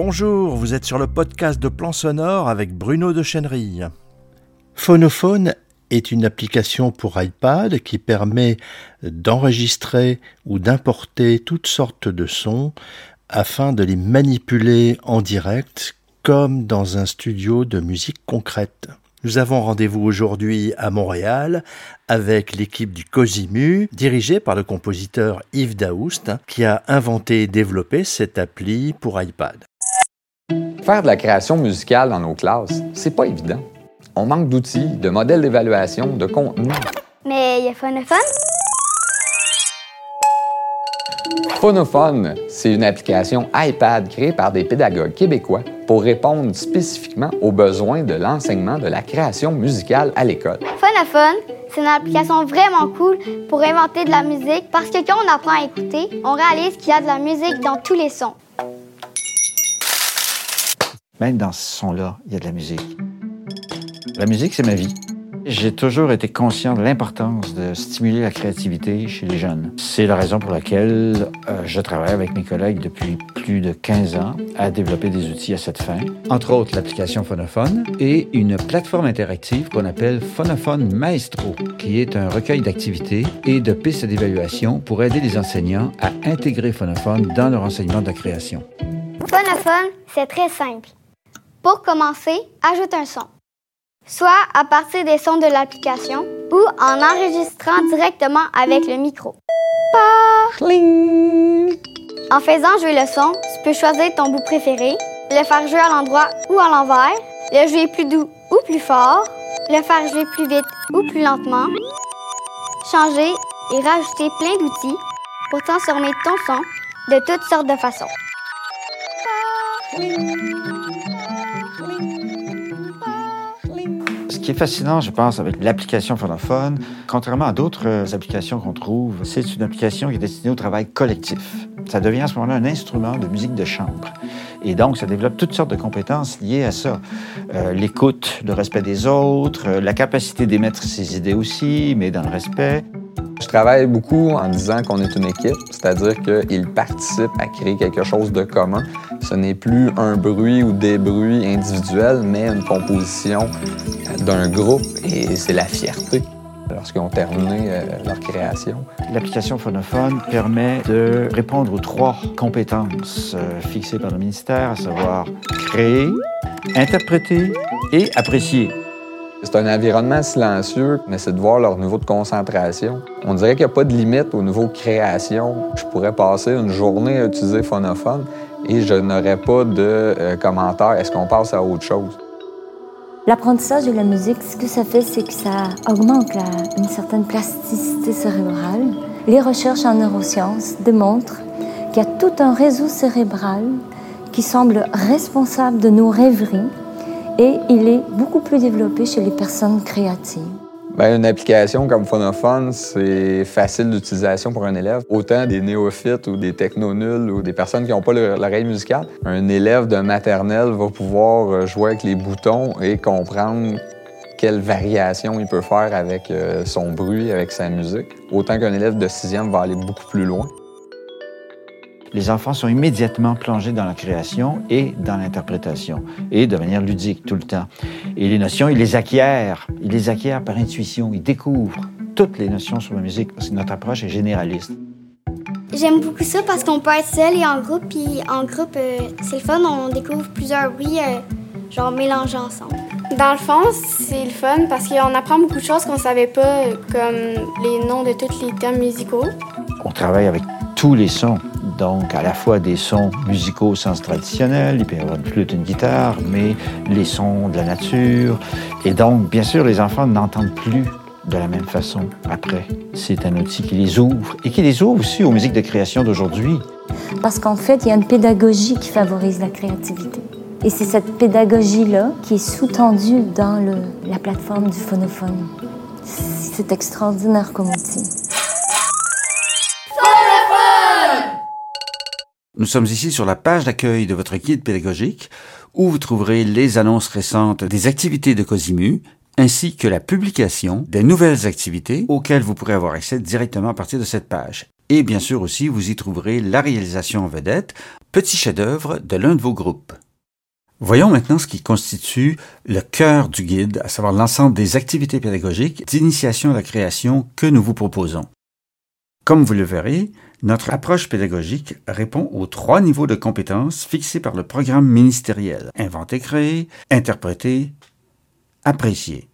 Bonjour, vous êtes sur le podcast de Plan Sonore avec Bruno de Chenerille. Phonophone est une application pour iPad qui permet d'enregistrer ou d'importer toutes sortes de sons afin de les manipuler en direct comme dans un studio de musique concrète. Nous avons rendez-vous aujourd'hui à Montréal avec l'équipe du Cosimu, dirigée par le compositeur Yves Daoust, qui a inventé et développé cette appli pour iPad. Faire de la création musicale dans nos classes, c'est pas évident. On manque d'outils, de modèles d'évaluation, de contenu. Mais il y a Phonophone? Phonophone, c'est une application iPad créée par des pédagogues québécois pour répondre spécifiquement aux besoins de l'enseignement de la création musicale à l'école. Phonophone, c'est une application vraiment cool pour inventer de la musique parce que quand on apprend à écouter, on réalise qu'il y a de la musique dans tous les sons. Même dans ce son-là, il y a de la musique. La musique, c'est ma vie. J'ai toujours été conscient de l'importance de stimuler la créativité chez les jeunes. C'est la raison pour laquelle euh, je travaille avec mes collègues depuis plus de 15 ans à développer des outils à cette fin. Entre autres, l'application Phonophone et une plateforme interactive qu'on appelle Phonophone Maestro, qui est un recueil d'activités et de pistes d'évaluation pour aider les enseignants à intégrer Phonophone dans leur enseignement de création. Phonophone, c'est très simple. Pour commencer, ajoute un son soit à partir des sons de l'application ou en enregistrant directement avec le micro. En faisant jouer le son, tu peux choisir ton bout préféré, le faire jouer à l'endroit ou à l'envers, le jouer plus doux ou plus fort, le faire jouer plus vite ou plus lentement, changer et rajouter plein d'outils pour transformer ton son de toutes sortes de façons. Qui est fascinant, je pense, avec l'application phonophone, contrairement à d'autres euh, applications qu'on trouve, c'est une application qui est destinée au travail collectif. Ça devient à ce moment-là un instrument de musique de chambre. Et donc, ça développe toutes sortes de compétences liées à ça. Euh, l'écoute, le respect des autres, euh, la capacité d'émettre ses idées aussi, mais dans le respect. Je travaille beaucoup en disant qu'on est une équipe, c'est-à-dire qu'ils participent à créer quelque chose de commun. Ce n'est plus un bruit ou des bruits individuels, mais une composition d'un groupe et c'est la fierté lorsqu'ils ont terminé euh, leur création. L'application Phonophone permet de répondre aux trois compétences euh, fixées par le ministère, à savoir créer, interpréter et apprécier. C'est un environnement silencieux. On essaie de voir leur niveau de concentration. On dirait qu'il n'y a pas de limite au niveau création. Je pourrais passer une journée à utiliser Phonophone et je n'aurais pas de euh, commentaires. Est-ce qu'on passe à autre chose? L'apprentissage de la musique, ce que ça fait, c'est que ça augmente une certaine plasticité cérébrale. Les recherches en neurosciences démontrent qu'il y a tout un réseau cérébral qui semble responsable de nos rêveries et il est beaucoup plus développé chez les personnes créatives. Bien, une application comme Phonophone, c'est facile d'utilisation pour un élève. Autant des néophytes ou des techno-nuls ou des personnes qui n'ont pas l'oreille musicale. Un élève de maternelle va pouvoir euh, jouer avec les boutons et comprendre quelle variation il peut faire avec euh, son bruit, avec sa musique. Autant qu'un élève de sixième va aller beaucoup plus loin les enfants sont immédiatement plongés dans la création et dans l'interprétation, et de manière ludique tout le temps. Et les notions, ils les acquièrent, ils les acquièrent par intuition, ils découvrent toutes les notions sur la musique, parce que notre approche est généraliste. J'aime beaucoup ça parce qu'on peut être seul et en groupe, puis en groupe, euh, c'est le fun, on découvre plusieurs bruits, euh, genre mélangés ensemble. Dans le fond, c'est le fun parce qu'on apprend beaucoup de choses qu'on savait pas, comme les noms de tous les thèmes musicaux. On travaille avec tous les sons donc à la fois des sons musicaux au sens traditionnel, il peut y avoir une flûte, une guitare, mais les sons de la nature. Et donc, bien sûr, les enfants n'entendent plus de la même façon après. C'est un outil qui les ouvre et qui les ouvre aussi aux musiques de création d'aujourd'hui. Parce qu'en fait, il y a une pédagogie qui favorise la créativité. Et c'est cette pédagogie-là qui est sous-tendue dans le, la plateforme du phonophone. C'est extraordinaire comme outil. Nous sommes ici sur la page d'accueil de votre guide pédagogique où vous trouverez les annonces récentes des activités de Cosimu ainsi que la publication des nouvelles activités auxquelles vous pourrez avoir accès directement à partir de cette page. Et bien sûr aussi, vous y trouverez la réalisation en vedette, petit chef-d'œuvre de l'un de vos groupes. Voyons maintenant ce qui constitue le cœur du guide, à savoir l'ensemble des activités pédagogiques d'initiation à la création que nous vous proposons. Comme vous le verrez, notre approche pédagogique répond aux trois niveaux de compétences fixés par le programme ministériel. Inventer, créer, interpréter, apprécier.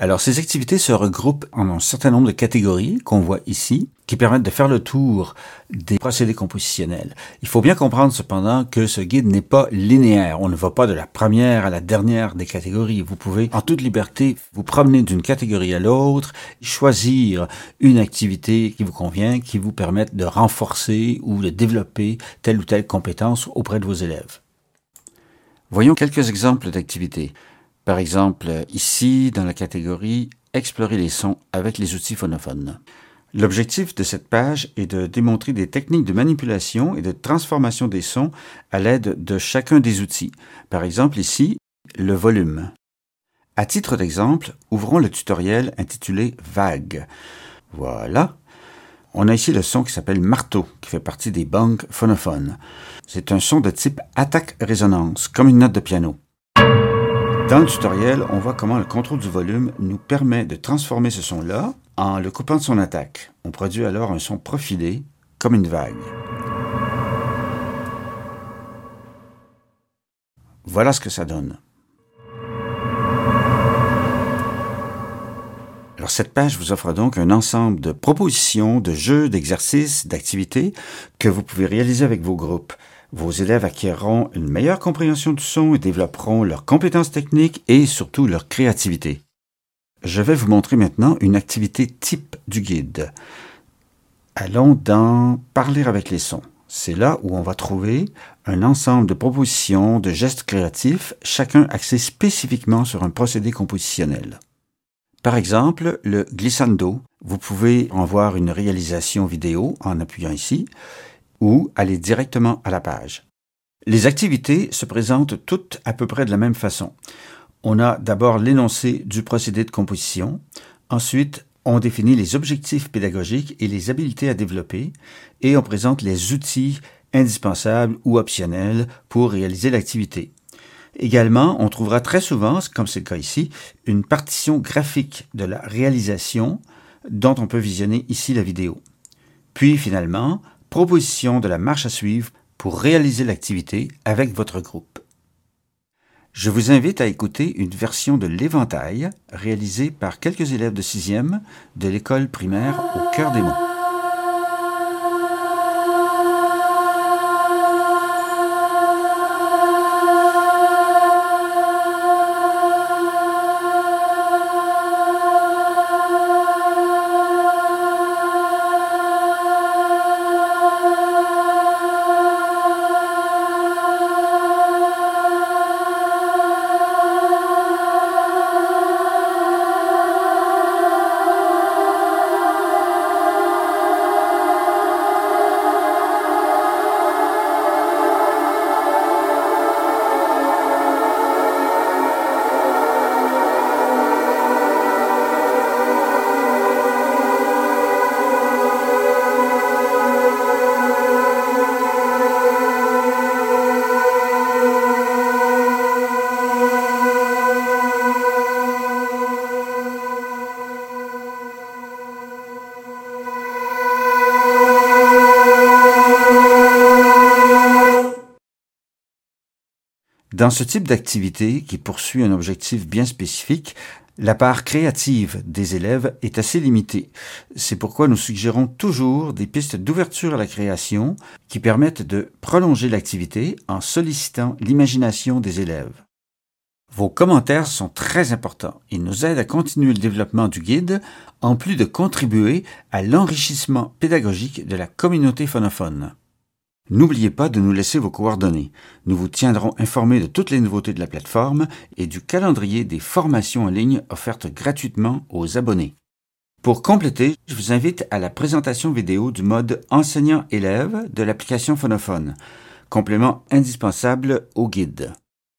Alors, ces activités se regroupent en un certain nombre de catégories qu'on voit ici, qui permettent de faire le tour des procédés compositionnels. Il faut bien comprendre cependant que ce guide n'est pas linéaire. On ne va pas de la première à la dernière des catégories. Vous pouvez en toute liberté vous promener d'une catégorie à l'autre, choisir une activité qui vous convient, qui vous permette de renforcer ou de développer telle ou telle compétence auprès de vos élèves. Voyons quelques exemples d'activités. Par exemple, ici, dans la catégorie Explorer les sons avec les outils phonophones. L'objectif de cette page est de démontrer des techniques de manipulation et de transformation des sons à l'aide de chacun des outils. Par exemple, ici, le volume. À titre d'exemple, ouvrons le tutoriel intitulé Vague. Voilà. On a ici le son qui s'appelle marteau, qui fait partie des banques phonophones. C'est un son de type attaque-résonance, comme une note de piano. Dans le tutoriel, on voit comment le contrôle du volume nous permet de transformer ce son-là en le coupant de son attaque. On produit alors un son profilé, comme une vague. Voilà ce que ça donne. Alors cette page vous offre donc un ensemble de propositions, de jeux, d'exercices, d'activités que vous pouvez réaliser avec vos groupes. Vos élèves acquerront une meilleure compréhension du son et développeront leurs compétences techniques et surtout leur créativité. Je vais vous montrer maintenant une activité type du guide. Allons dans Parler avec les sons. C'est là où on va trouver un ensemble de propositions, de gestes créatifs, chacun axé spécifiquement sur un procédé compositionnel. Par exemple, le glissando. Vous pouvez en voir une réalisation vidéo en appuyant ici ou aller directement à la page. Les activités se présentent toutes à peu près de la même façon. On a d'abord l'énoncé du procédé de composition, ensuite on définit les objectifs pédagogiques et les habiletés à développer, et on présente les outils indispensables ou optionnels pour réaliser l'activité. Également, on trouvera très souvent, comme c'est le cas ici, une partition graphique de la réalisation dont on peut visionner ici la vidéo. Puis finalement, proposition de la marche à suivre pour réaliser l'activité avec votre groupe. Je vous invite à écouter une version de l'éventail réalisée par quelques élèves de 6e de l'école primaire au cœur des monts. Dans ce type d'activité qui poursuit un objectif bien spécifique, la part créative des élèves est assez limitée. C'est pourquoi nous suggérons toujours des pistes d'ouverture à la création qui permettent de prolonger l'activité en sollicitant l'imagination des élèves. Vos commentaires sont très importants. Ils nous aident à continuer le développement du guide, en plus de contribuer à l'enrichissement pédagogique de la communauté phonophone. N'oubliez pas de nous laisser vos coordonnées. Nous vous tiendrons informés de toutes les nouveautés de la plateforme et du calendrier des formations en ligne offertes gratuitement aux abonnés. Pour compléter, je vous invite à la présentation vidéo du mode enseignant-élève de l'application phonophone, complément indispensable au guide.